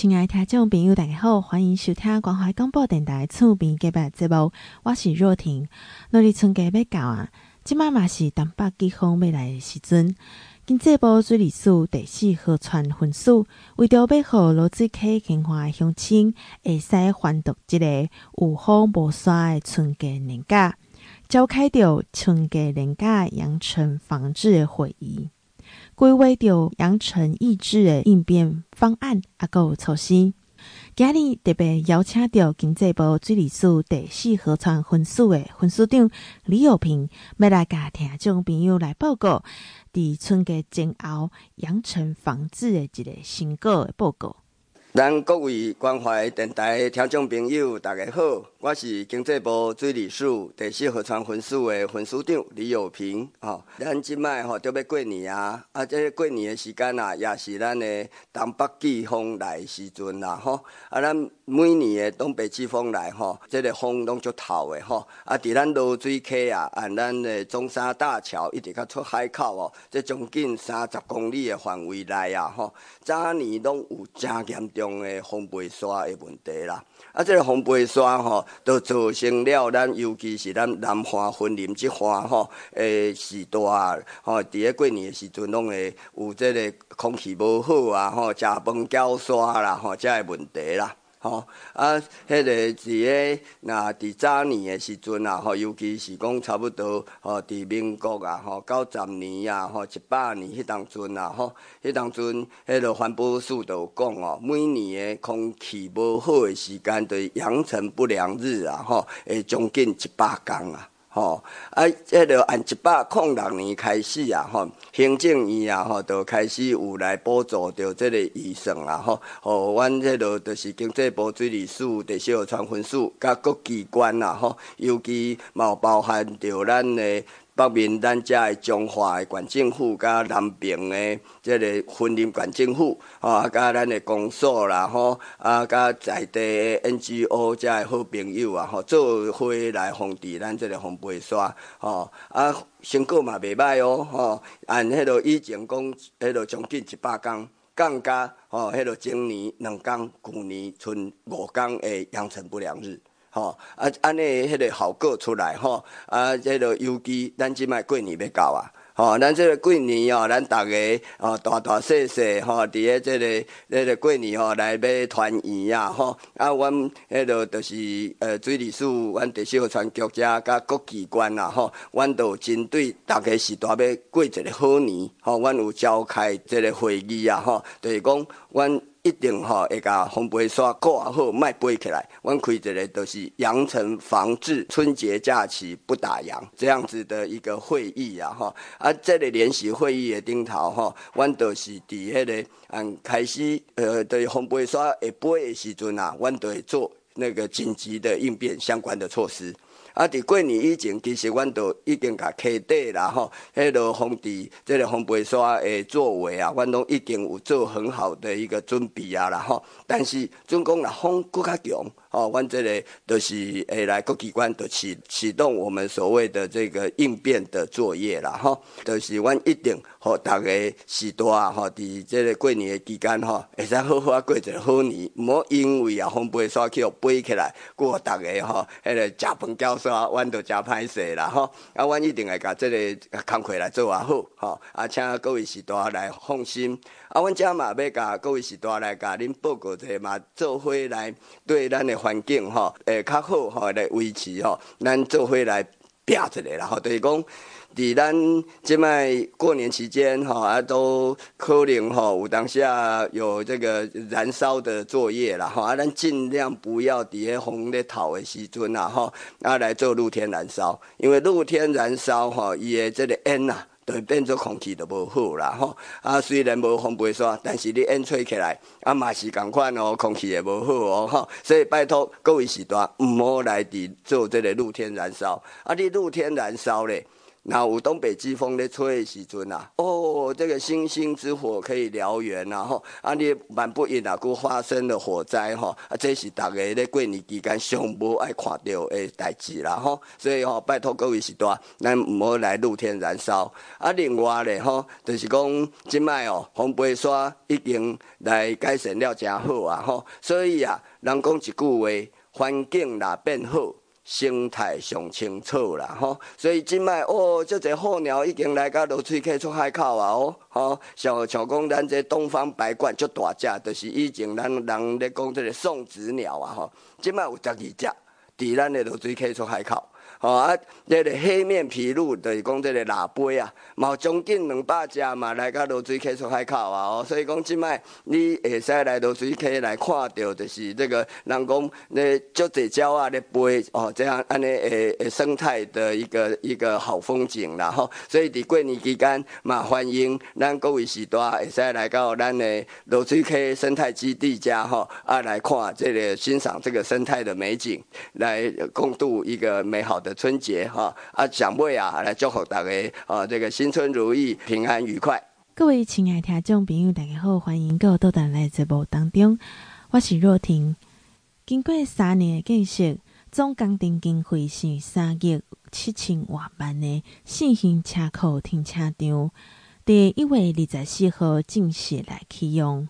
亲爱的听众朋友，大家好，欢迎收听关怀广播电台厝边隔壁节目，我是若婷。农历春节要到啊，即马嘛是东北季风要来的时阵。经济部水利署第四河川分署为着要互罗志溪 kend 花的乡亲会使欢度这个有风无沙的春节年假，召开着春节年假扬尘防治会议。规划着扬尘抑制的应变方案，啊，阁有措施。今日特别邀请到经济部水利署第四河川分署的分署长李友平，要来甲听众朋友来报告，伫春节前后扬尘防治的一个成果报告。咱各位关怀电台听众朋友，大家好，我是经济部水利署第四河川分署的分署长李友平。吼，咱即摆吼都要过年啊，啊，这过年的时间啊，也是咱的东北季风来时阵啦，吼，啊，咱每年的东北季风来吼，这个风拢足透的吼，啊，伫咱浊水溪啊，按咱的中山大桥一直到出海口哦，这将近三十公里的范围内啊，吼，早年拢有真严重。的风背沙的问题啦，啊，这个风背沙吼，都造成了咱，尤其是咱南华森林这块吼，诶，时代吼，伫咧过年诶时阵，拢会有即个空气无好啊，吼，食饭焦沙啦，吼，这个问题啦。吼啊，迄、个伫个那伫早年诶时阵啊，吼，尤其是讲差不多吼，伫民国啊，吼，九十年啊，吼，一百年迄当阵啊，吼，迄当阵迄个环保署都讲哦，每年诶空气无好诶时间，对扬尘不良日啊，吼，会将近一百工啊。吼，啊，这个按一百零六年开始啊，吼，行政院啊，吼，就开始有来补助着这个预算啊，吼，吼，阮这个就是经济部水利署第四河川分署，甲各机关啊，吼，尤其嘛包含着咱的。北面咱遮的彰化的县政府，甲南平的这个森林县政府，吼啊，甲咱的公所啦，吼啊，甲在地的 NGO 遮的好朋友啊，吼做伙来防治咱这个风背沙，吼啊，成果嘛袂歹哦，吼按迄落以前讲，迄落将近一百工，降加吼迄落前年两工，旧年剩五工的扬尘不良日。吼啊，安尼迄个效果出来吼，啊，这个尤其咱即摆过年要到啊，吼，咱这个过年哦，咱逐个哦大大细细吼，伫个这个这个过年吼来要团圆啊，吼，啊，阮迄个就是呃水利署，阮第四河川局遮甲各机关啊，吼，阮都针对逐个是大要过一个好年，吼，阮有召开即个会议啊，吼，就是讲阮。一定吼会甲风背沙挂好，莫背起来。阮开一个就是扬尘防治春节假期不打烊这样子的一个会议啊，吼啊，这个联席会议的顶头吼，阮就是伫迄个嗯开始呃对风背沙会背的时阵啊，阮都会做那个紧急的应变相关的措施。啊！伫过年以前，其实阮都已经甲溪底啦吼，迄落防治即个风背沙诶作为啊，阮拢已经有做很好的一个准备啊啦吼。但是，总讲若风搁较强。哦，阮这个都是诶来各机关都启启动我们所谓的这个应变的作业啦，吼，都是阮一定和大家时代啊，吼，伫这个过年的期间吼，会使好好啊过一个好年，毋好因为啊风背沙去互背起来，过大家吼，迄个食饭焦沙，阮都诚歹势啦，吼，啊，阮一定会甲这个工课来做啊好，吼，啊，请各位时代来放心，啊，阮遮嘛要甲各位时代来甲恁报告者嘛，做伙来对咱的。环境吼，诶，较好吼来维持吼，咱做伙来拼一个啦吼，就是讲，伫咱即摆过年期间吼，啊，都可能吼有当下有这个燃烧的作业啦吼，啊，咱尽量不要伫咧风咧透的时阵啊吼，啊来做露天燃烧，因为露天燃烧吼，伊的这个烟啊会变做空气都无好啦吼，啊虽然无风背沙，但是你烟吹起来，啊嘛是共款哦，空气也无好哦吼，所以拜托各位时段毋好来伫做即个露天燃烧，啊你露天燃烧咧，那有东北季风咧吹的时阵啊，哦，这个星星之火可以燎原，然后啊，你万不应啊，佫发生了火灾吼，啊，这是大家咧过年期间上无爱看到的代志啦吼，所以吼，拜托各位时代，咱唔好来露天燃烧。啊，另外咧吼，就是讲即摆哦，风飞沙已经来改善了真好啊吼，所以啊，人讲一句话，环境若变好。生态上清楚啦，吼，所以今麦哦，这只候鸟已经来到落水溪出海口啊，哦，吼，像像讲咱这东方白鹳足大只，就是以前咱人咧讲这个送子鸟啊，吼，今麦有十二只，伫咱的落水溪出海口。哦啊，这个黑面琵鹭就是讲这个腊杯啊，嘛将近两百只嘛来到罗水溪出海口啊，哦，所以讲即摆你会使来罗水溪来看到，就是这个人讲那足侪鸟啊咧飞哦，这样安尼诶诶生态的一个一个好风景啦吼，所以伫过年期间嘛欢迎咱各位时代会使来到咱的罗水溪生态基地家吼啊来看这个欣赏这个生态的美景，来共度一个美好的。春节哈啊，长辈啊，来祝福大家啊，这个新春如意，平安愉快。各位亲爱听众朋友，大家好，欢迎各位到咱来节目当中，我是若婷。经过三年的建设，总工程经费是三亿七千万万的新型车库停车场，第一月二十四号正式来启用。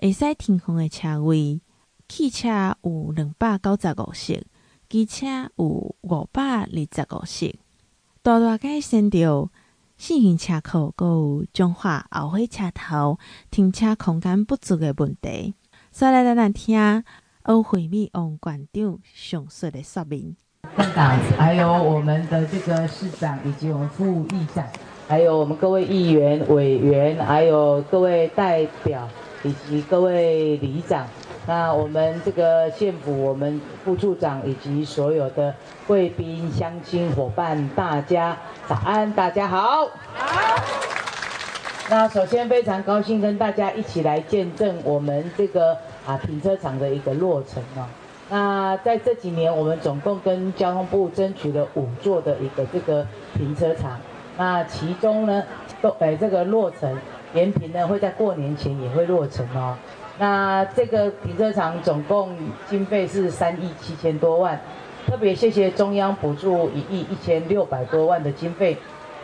会使停放的车位，汽车有两百九十五席。机车有五百二十五席，大大改善着新型车库，阁有中化后火车头停车空间不足的问题。所以来，咱来听欧惠美王馆长详细的说明。站长，还有我们的这个市长，以及我们副议长，还有我们各位议员、委员，还有各位代表，以及各位里长。那我们这个县府，我们副处长以及所有的贵宾、乡亲、伙伴，大家早安，大家好。好。那首先非常高兴跟大家一起来见证我们这个啊停车场的一个落成哦。那在这几年，我们总共跟交通部争取了五座的一个这个停车场。那其中呢，都哎这个落成，延平呢会在过年前也会落成哦。那这个停车场总共经费是三亿七千多万，特别谢谢中央补助一亿一千六百多万的经费。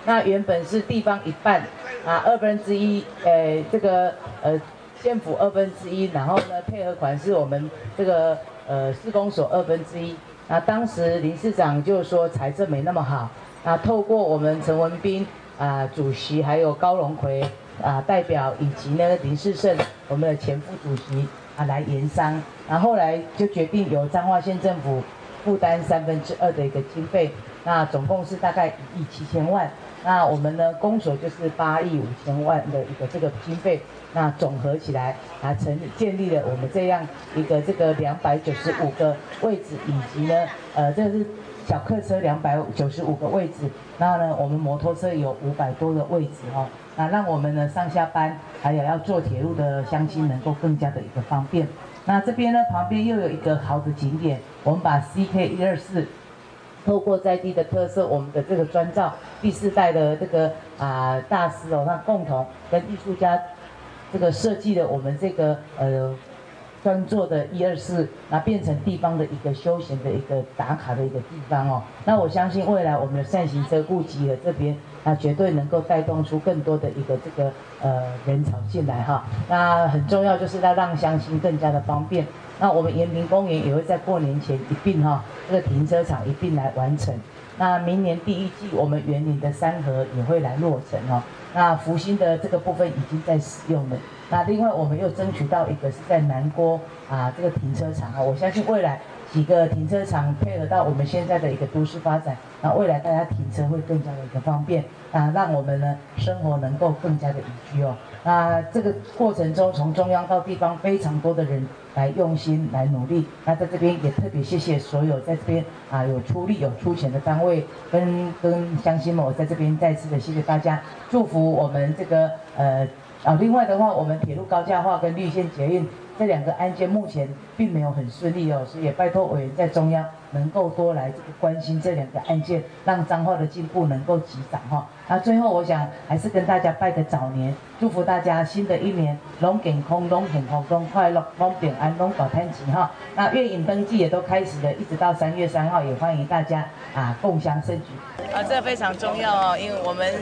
那原本是地方一半啊，二分之一，呃，这个呃县府二分之一，然后呢配合款是我们这个呃施工所二分之一。那当时林市长就说财政没那么好，那透过我们陈文彬啊主席，还有高荣奎。啊，代表以及呢林世胜，我们的前副主席啊来研商，然后后来就决定由彰化县政府负担三分之二的一个经费，那总共是大概一亿七千万，那我们呢公所就是八亿五千万的一个这个经费，那总合起来啊成立建立了我们这样一个这个两百九十五个位置，以及呢呃这是小客车两百九十五个位置，然后呢我们摩托车有五百多个位置哦。那让我们呢上下班，还有要坐铁路的乡亲能够更加的一个方便。那这边呢旁边又有一个好的景点，我们把 CK 一二四透过在地的特色，我们的这个专造第四代的这个啊、大师哦，那共同跟艺术家这个设计的我们这个呃。专做的一二四，那变成地方的一个休闲的一个打卡的一个地方哦。那我相信未来我们的善行车库集合这边，那绝对能够带动出更多的一个这个呃人潮进来哈。那很重要就是要让乡亲更加的方便。那我们延平公园也会在过年前一并哈，这个停车场一并来完成。那明年第一季我们园林的三河也会来落成哦。那福星的这个部分已经在使用了。那另外我们又争取到一个是在南郭啊这个停车场啊，我相信未来几个停车场配合到我们现在的一个都市发展，那未来大家停车会更加的一个方便啊，让我们呢生活能够更加的宜居哦。那这个过程中从中央到地方非常多的人来用心来努力，那在这边也特别谢谢所有在这边啊有出力有出钱的单位跟跟乡亲们，我在这边再次的谢谢大家，祝福我们这个呃。啊，另外的话，我们铁路高架化跟绿线捷运这两个案件目前并没有很顺利哦，所以也拜托委员在中央能够多来这个关心这两个案件，让彰化的进步能够急涨哈。那最后我想还是跟大家拜个早年，祝福大家新的一年龙健空、龙幸福、龙快乐、龙平安、龙保天齐哈。那月影登记也都开始了，一直到三月三号，也欢迎大家啊共享盛举。啊，这非常重要哦，因为我们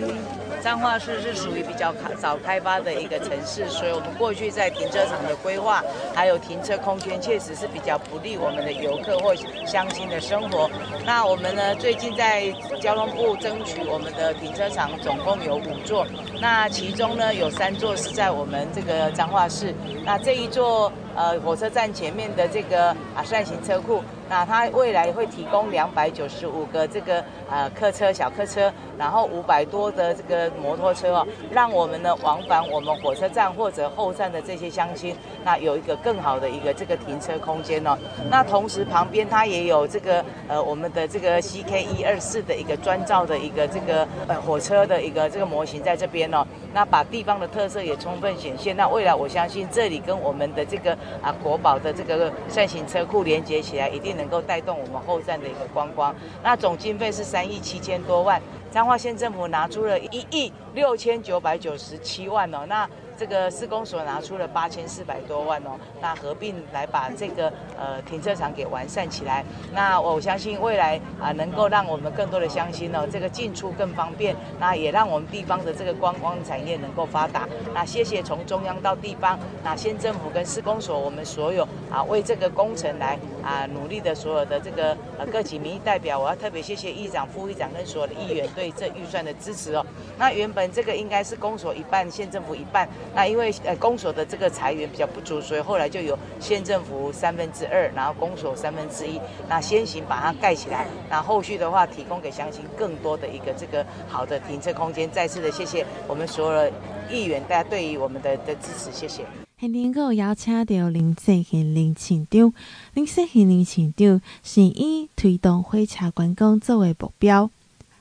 彰化市是属于比较早开发的一个城市，所以我们过去在停车场的规划，还有停车空间，确实是比较不利我们的游客或乡亲的生活。那我们呢，最近在交通部争取我们的停车场总共有五座，那其中呢有三座是在我们这个彰化市，那这一座。呃，火车站前面的这个啊扇形车库，那它未来会提供两百九十五个这个呃客车小客车，然后五百多的这个摩托车哦，让我们呢往返我们火车站或者后站的这些乡亲，那有一个更好的一个这个停车空间哦。那同时旁边它也有这个呃我们的这个 CK 一二四的一个专造的一个这个呃火车的一个这个模型在这边哦，那把地方的特色也充分显现。那未来我相信这里跟我们的这个。啊，国宝的这个扇形车库连接起来，一定能够带动我们后站的一个观光。那总经费是三亿七千多万，彰化县政府拿出了一亿六千九百九十七万哦。那这个施工所拿出了八千四百多万哦，那合并来把这个呃停车场给完善起来。那我相信未来啊，能够让我们更多的乡亲哦，这个进出更方便，那也让我们地方的这个观光产业能够发达。那谢谢从中央到地方，那县政府跟施工所，我们所有啊为这个工程来啊努力的所有的这个呃各级民意代表，我要特别谢谢议长、副议长跟所有的议员对这预算的支持哦。那原本这个应该是公所一半，县政府一半。那因为呃公所的这个财源比较不足，所以后来就有县政府三分之二，然后公所三分之一。那先行把它盖起来，那后续的话提供给乡亲更多的一个这个好的停车空间。再次的谢谢我们所有的议员，大家对于我们的的支持，谢谢。还能够邀请到林世贤林市长，林世贤林市长是以推动火车观光作为目标，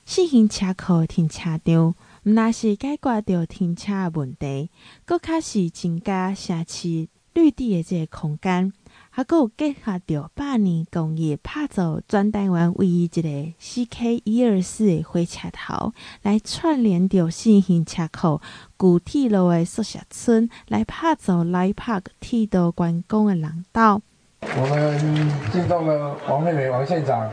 试行车库停车场。毋但是解决着停车问题，佫较是增加城市绿地的这个空间，还阁有结合着百年工业拍造全台湾唯一一个 CK 一二四的火车头，来串联着新型车库、旧铁路的宿舍村，来拍造来拍铁道观光的廊道。我们敬重了王惠美王县长，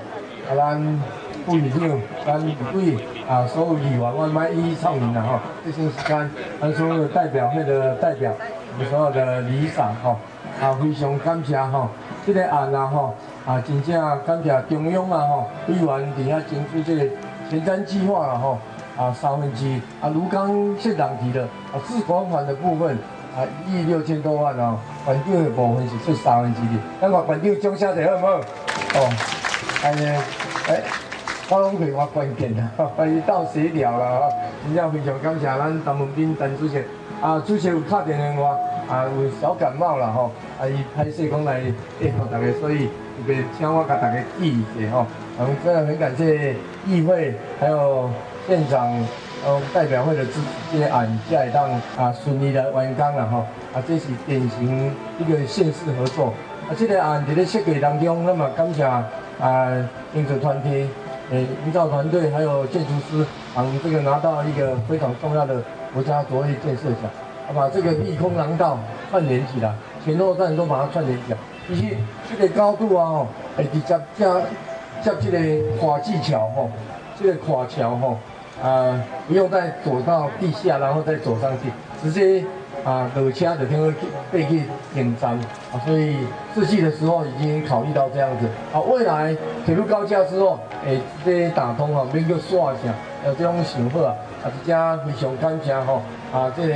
副议长，咱李贵。啊，所有议员，我们一一唱名了哈。这些时间，咱所有代表会的代表，我们所有的里长哈，啊，非常感谢哈。这个案啊哈，啊，真正感谢中央啊哈，委员底下提出这个前瞻计划了哈。啊，三分之一啊，如刚县长提的啊，自管款的部分啊，一亿六千多万哦，管掉的部分是出三分之一。那么管掉中下的好不好？哦，哎呀，哎。我拢会话关键啦，关于到协调啦，真正非常感谢咱陈文彬陈主席，啊，主席有打电话，啊，有小感冒啦吼，啊，伊歹势讲来配合大家，所以特别请我甲大家记一下吼。我们真的很感谢议会还有县长，呃代表会的支持，这个案才会当啊顺利的完工了吼。啊，这是典型一个县市合作。啊，这个案在咧设计当中，那么感谢啊营造团体。诶，营造团队还有建筑师，啊，这个拿到一个非常重要的国家卓越建设奖，把这个地空廊道串联起来，前后站都把它串联起来，以及这个高度啊，诶，直接加加这个跨技桥吼，这个跨桥吼，啊，不用再走到地下，然后再走上去，直接。啊，落车就听去背去停站，啊，所以设计的时候已经考虑到这样子。啊，未来铁路高架之后，诶，直接打通啊，免搁刷一下，有这种想法啊，啊，这家非常感谢吼，啊，这个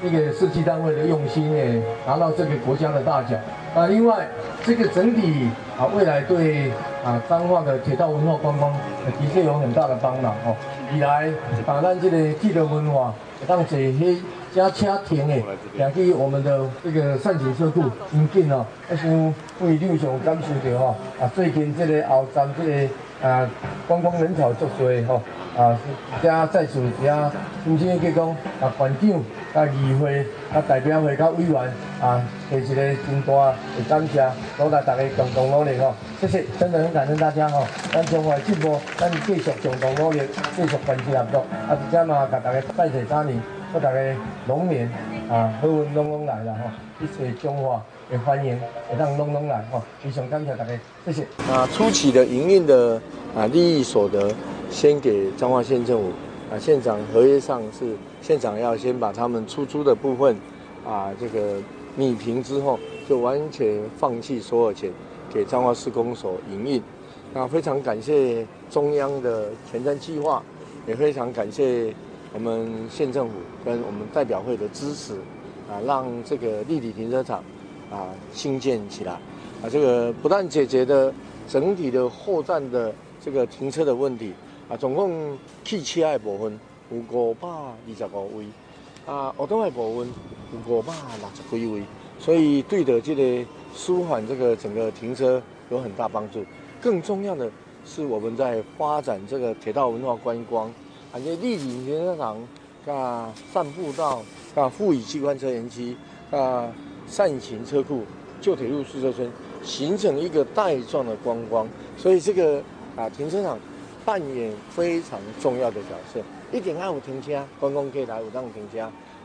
这个设计单位的用心诶，拿到这个国家的大奖。啊，另外这个整体啊，未来对啊彰化的铁道文化观光，的确有很大的帮忙哦。未来把咱这个铁路文化当做迄。加车停诶，两地我们的这个善景车库真紧哦，啊像副议长上感受到吼，啊最近这个后站这个啊观光人潮足多吼，啊加在此加重新去讲啊馆长甲议会、甲代表会、甲委员啊，提一个真大的感谢，鼓励大家共同努力吼。谢谢，真的很感恩大家吼。咱中华进步，咱继续共同努力，继续团结合作。啊，而且嘛，甲大家拜谢三年，祝大家龙年啊，好运龙龙来了吼，一切中华也欢迎，会当龙龙来吼。非常感谢大家，谢谢。啊，初期的营运的啊利益所得，先给彰化县政府。啊，县长合约上是县长要先把他们出租的部分啊，这个弭平之后，就完全放弃所有钱给彰化市公所营运。那非常感谢中央的前瞻计划，也非常感谢我们县政府跟我们代表会的支持啊，让这个立体停车场啊兴建起来啊，这个不但解决的整体的后站的这个停车的问题。啊，总共汽车的部分有五百二十五位，啊，欧东的部分有五百六十几位，所以对的这个舒缓这个整个停车有很大帮助。更重要的是，我们在发展这个铁道文化观光，啊，这立体停车场、啊散步道、啊富乙机关车园区、啊扇形车库、旧铁路宿舍村，形成一个带状的观光。所以这个啊停车场。扮演非常重要的角色，一定要有停车，观光客来有当停车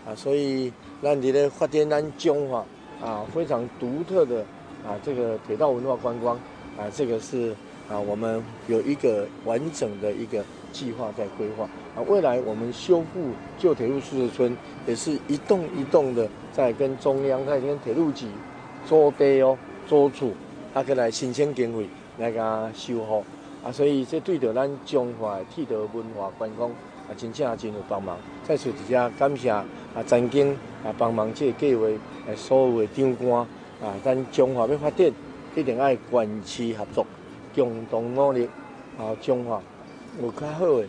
啊，所以让你的发展咱中华啊非常独特的啊这个铁道文化观光啊，这个是啊我们有一个完整的一个计划在规划啊，未来我们修复旧铁路宿舍村也是一栋一栋的在跟中央在跟铁路局做地哦做处，他过来申请经费来给他修复。啊，所以这对着咱中华的铁道文化观光啊，真正真有帮忙。再次直接感谢啊，曾经啊帮忙这个计划诶，所有的长官啊，咱中华要发展，一定爱关系合作，共同努力啊，中华有较好的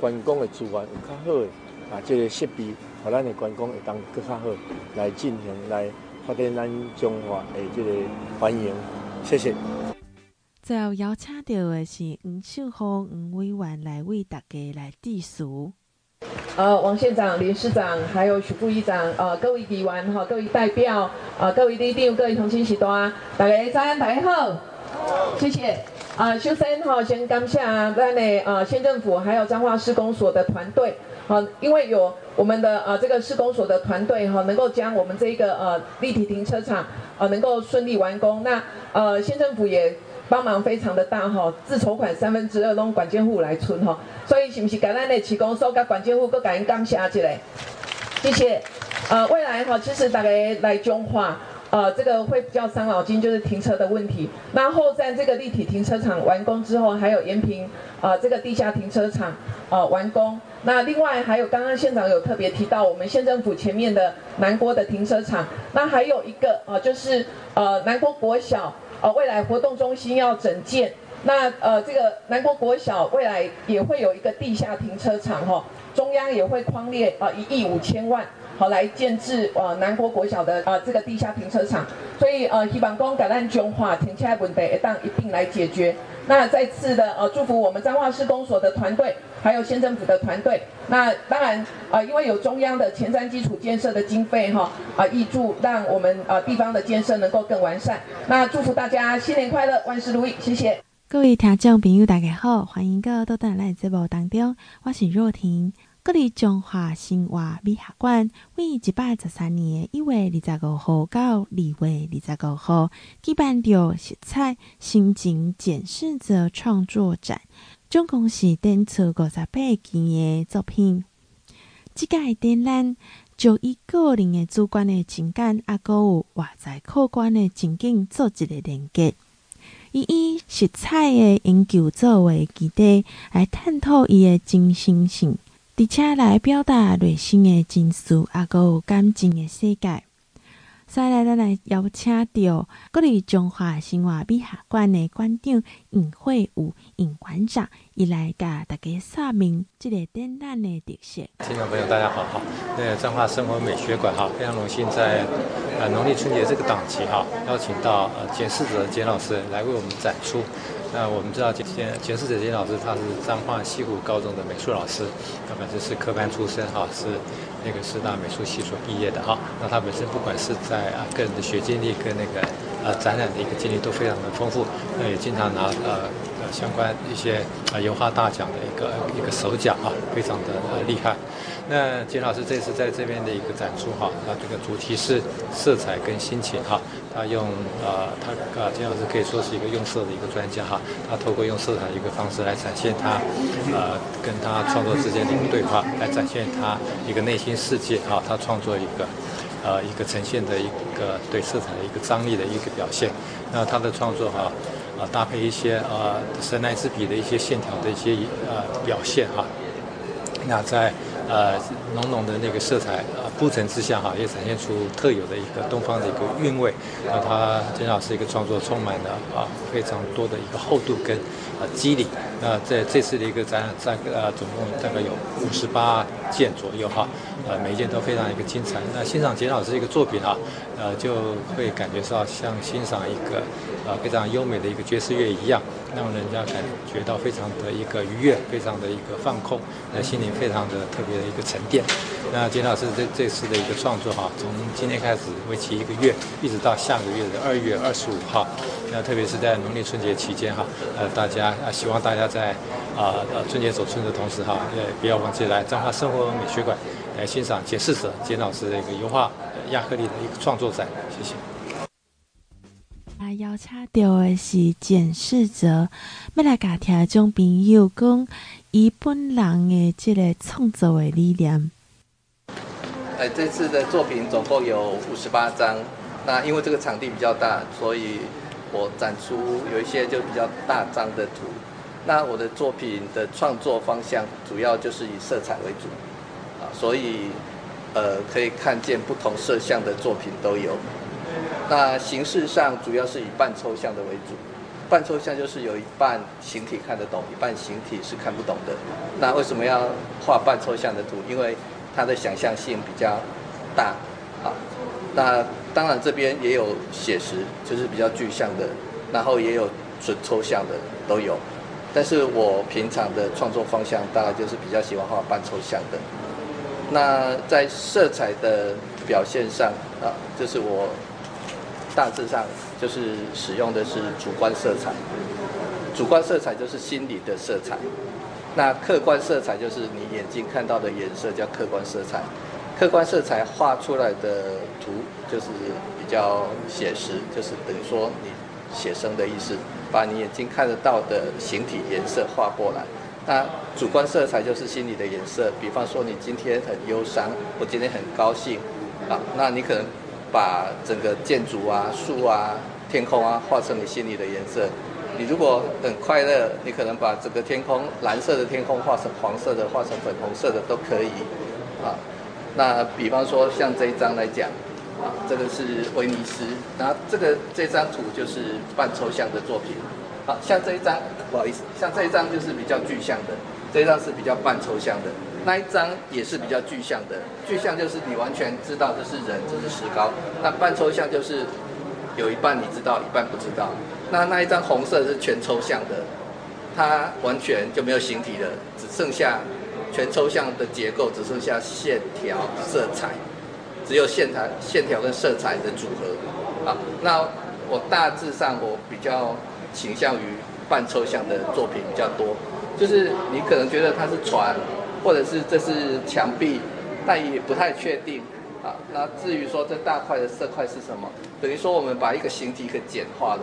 观光的资源，有较好的啊，这个设备，和咱的观光会当更较好来进行来发展咱中华的这个欢迎。谢谢。最后邀请到的是黄秀红黄委员来为大家来致辞。呃，王县长、林市长，还有许副议长，呃，各位议员哈，各位代表，呃，各位里长，各位同亲喜多，大家早安，大家好，谢谢。啊、呃，首先哈，先感谢咱的呃县政府还有彰化市公所的团队，好、因为有我们的呃这个市公所的团队哈，能够将我们这一个呃立体停车场呃能够顺利完工，那呃县政府也。帮忙非常的大哈，自筹款三分之二拢管建户来出哈，所以是不是给咱的市公所跟管建户各感恩感谢一下，谢谢。呃，未来哈，其实大家来中化，呃，这个会比较伤脑筋，就是停车的问题。那后站这个立体停车场完工之后，还有延平呃这个地下停车场呃完工。那另外还有刚刚县长有特别提到，我们县政府前面的南郭的停车场，那还有一个呃就是呃南郭国小。呃，未来活动中心要整建，那呃，这个南国国小未来也会有一个地下停车场哈，中央也会匡列啊一亿五千万，好来建置呃南国国小的呃这个地下停车场，所以呃希望讲橄榄中华停车问题一旦一并来解决。那再次的呃祝福我们彰化市公所的团队，还有县政府的团队。那当然、呃，因为有中央的前瞻基础建设的经费哈啊挹注，让我们呃地方的建设能够更完善。那祝福大家新年快乐，万事如意，谢谢。各位听众朋友，大家好，欢迎各位到来节目当中，我是若婷。国立中华生活美学馆为一百十三年一月二十五号到二月二十五号举办着色彩心情检视者创作展，总共是展出五十八件的作品。这个展览就以个人的主观的情感，啊，阁有外在客观的情景做一个连接，伊以色彩的研究作为基地，来探讨伊的精神性。而且来表达内心的情绪，也阁有感情的世界。所以来，咱来邀请到国立中华生活美学馆的馆长尹惠武尹馆长，伊来甲大家说明这个展览的特色。听众朋友，大家好，哈，那个彰化生活美学馆哈，非常荣幸在呃农历春节这个档期哈，邀请到呃检视者简老师来为我们展出。那我们知道，简检视者金老师他是彰化西湖高中的美术老师，他本身是科班出身哈，是那个师大美术系所毕业的哈。那他本身不管是在啊个人的学经历跟那个呃展览的一个经历都非常的丰富，那也经常拿呃呃相关一些啊油画大奖的一个一个首奖啊，非常的呃厉害。那简老师这次在这边的一个展出哈，那这个主题是色彩跟心情哈。他用呃，他啊，简老师可以说是一个用色的一个专家哈。他透过用色彩的一个方式来展现他呃跟他创作之间的一个对话，来展现他一个内心世界哈。他创作一个呃一个呈现的一个对色彩的一个张力的一个表现。那他的创作哈啊搭配一些呃神来之笔的一些线条的一些呃表现哈。那在呃，浓浓的那个色彩啊铺陈之下哈，也展现出特有的一个东方的一个韵味。那他简老师一个创作充满了啊非常多的一个厚度跟啊肌理。那在这次的一个展览，在呃总共大概有五十八件左右哈，呃每一件都非常一个精彩。那欣赏简老师一个作品哈，呃就会感觉到像欣赏一个呃非常优美的一个爵士乐一样。让人家感觉到非常的一个愉悦，非常的一个放空，那心灵非常的特别的一个沉淀。那简老师这这次的一个创作哈，从今天开始为期一个月，一直到下个月的二月二十五号。那特别是在农历春节期间哈，呃，大家啊，希望大家在啊呃春节走春的同时哈，也不要忘记来彰化生活美学馆来欣赏简世哲简老师的一个油画亚克力的一个创作展。谢谢。来邀请到的是简世哲，要来甲听众朋友讲伊本人的这个创作的理念。呃，这次的作品总共有五十八张。那因为这个场地比较大，所以我展出有一些就比较大张的图。那我的作品的创作方向主要就是以色彩为主，啊，所以呃可以看见不同色相的作品都有。那形式上主要是以半抽象的为主，半抽象就是有一半形体看得懂，一半形体是看不懂的。那为什么要画半抽象的图？因为它的想象性比较大。啊，那当然这边也有写实，就是比较具象的，然后也有纯抽象的都有。但是我平常的创作方向大概就是比较喜欢画半抽象的。那在色彩的表现上啊，就是我。大致上就是使用的是主观色彩，主观色彩就是心理的色彩，那客观色彩就是你眼睛看到的颜色叫客观色彩，客观色彩画出来的图就是比较写实，就是等于说你写生的意思，把你眼睛看得到的形体颜色画过来。那主观色彩就是心理的颜色，比方说你今天很忧伤，我今天很高兴，啊，那你可能。把整个建筑啊、树啊、天空啊画成你心里的颜色。你如果很快乐，你可能把整个天空蓝色的天空画成黄色的、画成粉红色的都可以。啊，那比方说像这一张来讲，啊，这个是威尼斯，然后这个这张图就是半抽象的作品。好，像这一张，不好意思，像这一张就是比较具象的，这一张是比较半抽象的。那一张也是比较具象的，具象就是你完全知道这是人，这是石膏。那半抽象就是有一半你知道，一半不知道。那那一张红色是全抽象的，它完全就没有形体了，只剩下全抽象的结构，只剩下线条、色彩，只有线条、线条跟色彩的组合。好，那我大致上我比较倾向于半抽象的作品比较多，就是你可能觉得它是船。或者是这是墙壁，但也不太确定啊。那至于说这大块的色块是什么，等于说我们把一个形体给简化了。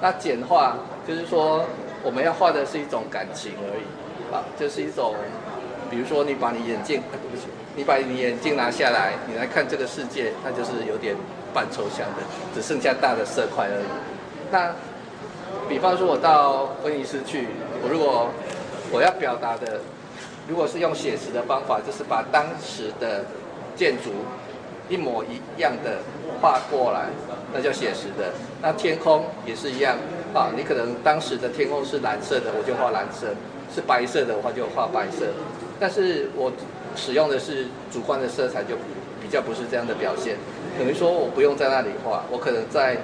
那简化就是说我们要画的是一种感情而已啊，就是一种，比如说你把你眼镜，你把你眼镜拿下来，你来看这个世界，它就是有点半抽象的，只剩下大的色块而已。那比方说我到威尼斯去，我如果我要表达的。如果是用写实的方法，就是把当时的建筑一模一样的画过来，那叫写实的。那天空也是一样啊，你可能当时的天空是蓝色的，我就画蓝色；是白色的话就画白色。但是我使用的是主观的色彩，就比较不是这样的表现。等于说我不用在那里画，我可能在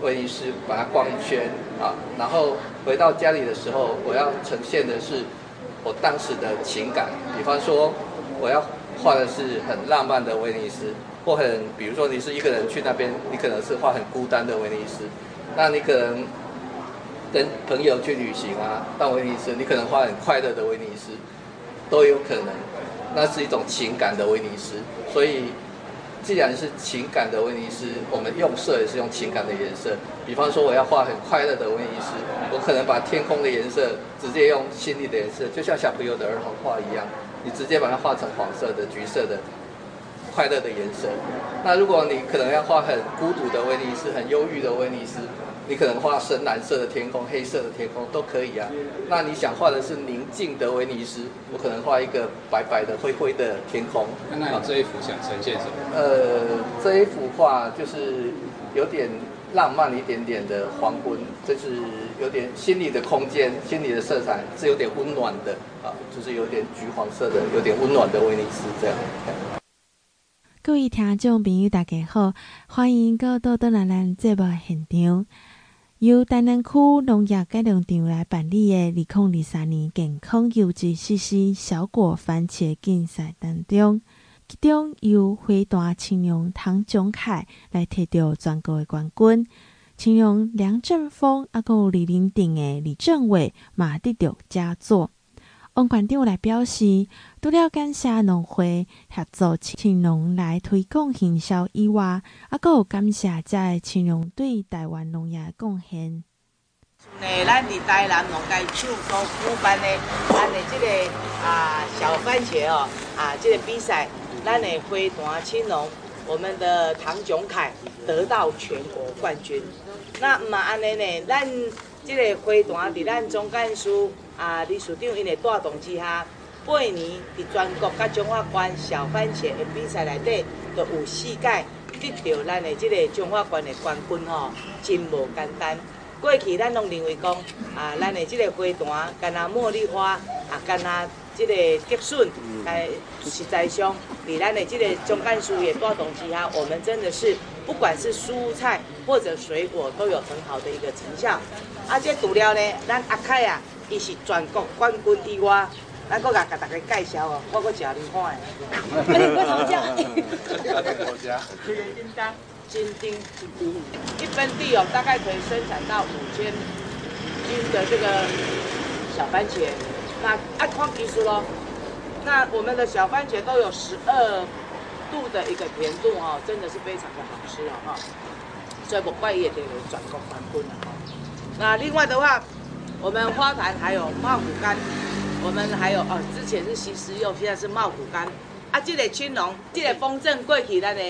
威尼斯把它逛一圈啊，然后回到家里的时候，我要呈现的是。我当时的情感，比方说，我要画的是很浪漫的威尼斯，或很比如说你是一个人去那边，你可能是画很孤单的威尼斯，那你可能跟朋友去旅行啊，到威尼斯，你可能画很快乐的威尼斯，都有可能，那是一种情感的威尼斯，所以。既然是情感的威尼斯，我们用色也是用情感的颜色。比方说，我要画很快乐的威尼斯，我可能把天空的颜色直接用心里的颜色，就像小朋友的儿童画一样，你直接把它画成黄色的、橘色的快乐的颜色。那如果你可能要画很孤独的威尼斯，很忧郁的威尼斯。你可能画深蓝色的天空、黑色的天空都可以啊。那你想画的是宁静的威尼斯，我可能画一个白白的、灰灰的天空。那你这一幅想呈现什么？呃，这一幅画就是有点浪漫一点点的黄昏，就是有点心里的空间、心里的色彩是有点温暖的啊，就是有点橘黄色的、有点温暖的威尼斯这样。各位听众朋友，大家好，欢迎到倒转来咱节目现场。由台南区农业改良场来办理的二零二三年健康优质实施小果番茄竞赛当中，其中由花坛青龙唐炯凯来摕到全国的冠军，青龙梁振峰啊，阁有李林鼎的李政伟嘛得到佳作。王馆长来表示，除了感谢农会合作青农来推广行销以外，啊，阁有感谢在青农对台湾农业的贡献。呢，咱伫台南农改场所举办的咱的这个啊小番茄哦啊这个比赛，咱的花坛青农，我们的唐炯凯得到全国冠军。那嘛安尼呢，咱这个花坛伫咱总干事。啊，理事长因的带动之下，八年伫全国甲中华关小番茄的比赛内底，都有四届得到咱的即个中华关的冠军吼，真无简单。过去咱拢认为讲，啊，咱的即个花坛，干那茉莉花，啊，干那这个竹笋，哎，实在上，伫咱的这个中干事也带动之下，我们真的是不管是蔬菜或者水果，都有很好的一个成效。啊，这除了呢，咱阿凯啊。伊是全国冠军以外，咱搁甲甲大家介绍哦，我搁食你看的。你为什么这样？叮当，金丁，一分地哦，大概可以生产到五千斤的这个小番茄。那按宽技术咯，那我们的小番茄都有十二度的一个甜度哦，真的是非常的好吃哦哈。所以不怪也得有全国冠军了哈。那另外的话。我们花坛还有茂谷柑，我们还有哦，之前是西施柚，现在是茂谷柑。啊，这个青龙，这个丰正过去咱的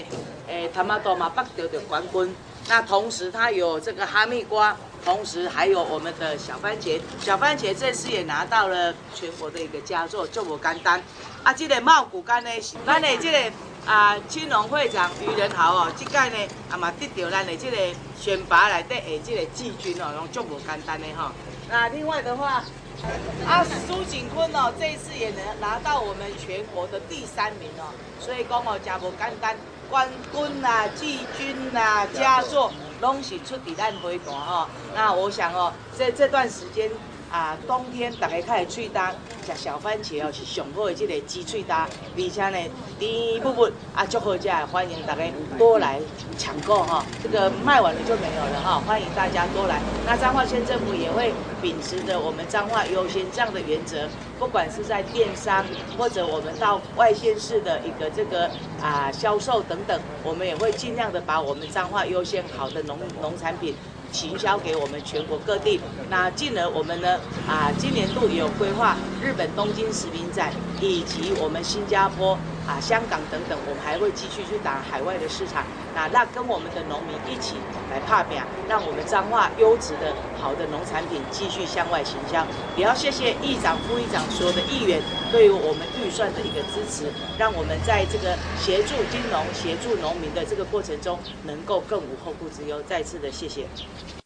诶，他妈多嘛，得到冠军。那同时它有这个哈密瓜，同时还有我们的小番茄，小番茄这次也拿到了全国的一个佳作，就不简单。啊，这个茂谷柑呢，是咱的这个啊青龙会长于仁豪哦，这届呢啊嘛得到咱的这个选拔来的诶，这个季军哦，用就不简单的哈。那另外的话，啊，苏景坤哦，这一次也能拿到我们全国的第三名哦，所以讲哦，真不简单，冠军啊、季军啊、佳作，拢是出伫咱花坛哈。那我想哦，在这段时间。啊，冬天大家开始脆搭，食小番茄哦，是上好的这个鸡喙焦，而且呢，甜不不啊，足好食，欢迎大家多来抢购哈。这个卖完了就没有了哈，欢迎大家多来。那彰化县政府也会秉持着我们彰化优先这样的原则，不管是在电商或者我们到外县市的一个这个啊销售等等，我们也会尽量的把我们彰化优先好的农农产品。行销给我们全国各地，那进而我们呢啊，今年度也有规划日本东京食品展，以及我们新加坡啊、香港等等，我们还会继续去打海外的市场。那那跟我们的农民一起来打拼，让我们彰化优质的好的农产品继续向外行销。也要谢谢议长、副议长所有的议员对于我们预算的一个支持，让我们在这个协助金农、协助农民的这个过程中，能够更无后顾之忧。再次的谢谢。